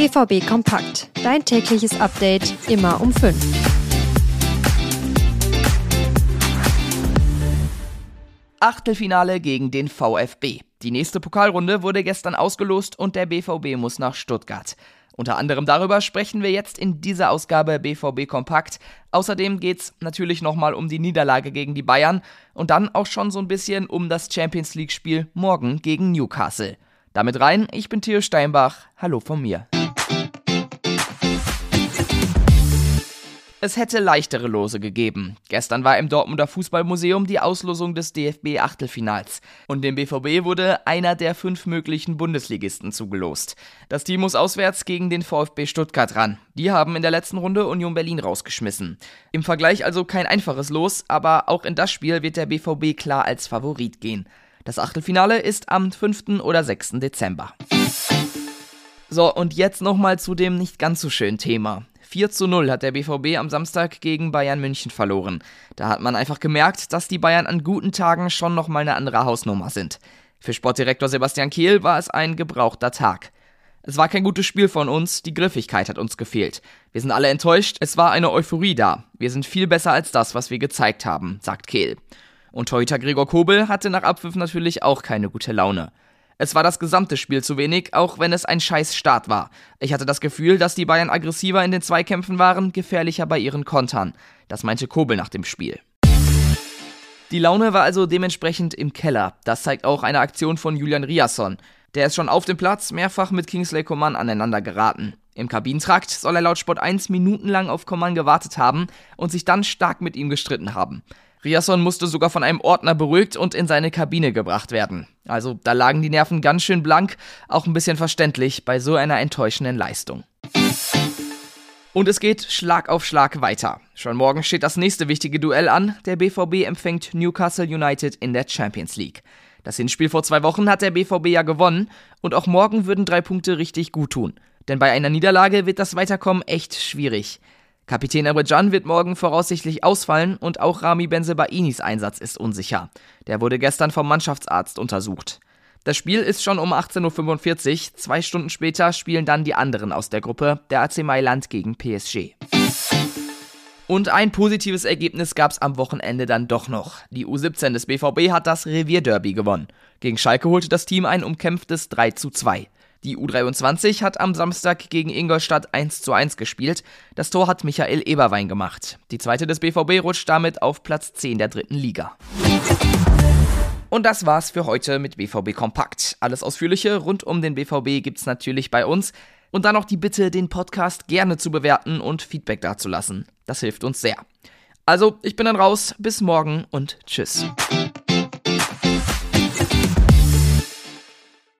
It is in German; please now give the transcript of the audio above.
BVB Kompakt. Dein tägliches Update immer um 5. Achtelfinale gegen den VfB. Die nächste Pokalrunde wurde gestern ausgelost und der BVB muss nach Stuttgart. Unter anderem darüber sprechen wir jetzt in dieser Ausgabe BVB Kompakt. Außerdem geht es natürlich nochmal um die Niederlage gegen die Bayern und dann auch schon so ein bisschen um das Champions League-Spiel morgen gegen Newcastle. Damit rein, ich bin Theo Steinbach. Hallo von mir. Es hätte leichtere Lose gegeben. Gestern war im Dortmunder Fußballmuseum die Auslosung des DFB-Achtelfinals. Und dem BVB wurde einer der fünf möglichen Bundesligisten zugelost. Das Team muss auswärts gegen den VfB Stuttgart ran. Die haben in der letzten Runde Union Berlin rausgeschmissen. Im Vergleich also kein einfaches Los, aber auch in das Spiel wird der BVB klar als Favorit gehen. Das Achtelfinale ist am 5. oder 6. Dezember. So, und jetzt nochmal zu dem nicht ganz so schönen Thema. 4 zu 0 hat der BVB am Samstag gegen Bayern München verloren. Da hat man einfach gemerkt, dass die Bayern an guten Tagen schon nochmal eine andere Hausnummer sind. Für Sportdirektor Sebastian Kehl war es ein gebrauchter Tag. Es war kein gutes Spiel von uns, die Griffigkeit hat uns gefehlt. Wir sind alle enttäuscht, es war eine Euphorie da. Wir sind viel besser als das, was wir gezeigt haben, sagt Kehl. Und Torhüter Gregor Kobel hatte nach Abpfiff natürlich auch keine gute Laune. Es war das gesamte Spiel zu wenig, auch wenn es ein scheiß Start war. Ich hatte das Gefühl, dass die Bayern aggressiver in den Zweikämpfen waren, gefährlicher bei ihren Kontern. Das meinte Kobel nach dem Spiel. Die Laune war also dementsprechend im Keller. Das zeigt auch eine Aktion von Julian Riasson. Der ist schon auf dem Platz mehrfach mit Kingsley Coman aneinander geraten. Im Kabinentrakt soll er laut Sport 1 minutenlang auf Coman gewartet haben und sich dann stark mit ihm gestritten haben. Riasson musste sogar von einem Ordner beruhigt und in seine Kabine gebracht werden. Also da lagen die Nerven ganz schön blank, auch ein bisschen verständlich bei so einer enttäuschenden Leistung. Und es geht Schlag auf Schlag weiter. Schon morgen steht das nächste wichtige Duell an. Der BVB empfängt Newcastle United in der Champions League. Das Hinspiel vor zwei Wochen hat der BVB ja gewonnen und auch morgen würden drei Punkte richtig gut tun. Denn bei einer Niederlage wird das Weiterkommen echt schwierig. Kapitän Abidjan wird morgen voraussichtlich ausfallen und auch Rami Benzebainis Einsatz ist unsicher. Der wurde gestern vom Mannschaftsarzt untersucht. Das Spiel ist schon um 18.45 Uhr. Zwei Stunden später spielen dann die anderen aus der Gruppe, der AC Mailand gegen PSG. Und ein positives Ergebnis gab es am Wochenende dann doch noch. Die U17 des BVB hat das Revierderby gewonnen. Gegen Schalke holte das Team ein umkämpftes 3 zu 2. Die U23 hat am Samstag gegen Ingolstadt 1 zu 1 gespielt. Das Tor hat Michael Eberwein gemacht. Die zweite des BVB rutscht damit auf Platz 10 der dritten Liga. Und das war's für heute mit BVB Kompakt. Alles Ausführliche rund um den BVB gibt's natürlich bei uns. Und dann noch die Bitte, den Podcast gerne zu bewerten und Feedback dazulassen. Das hilft uns sehr. Also, ich bin dann raus. Bis morgen und tschüss.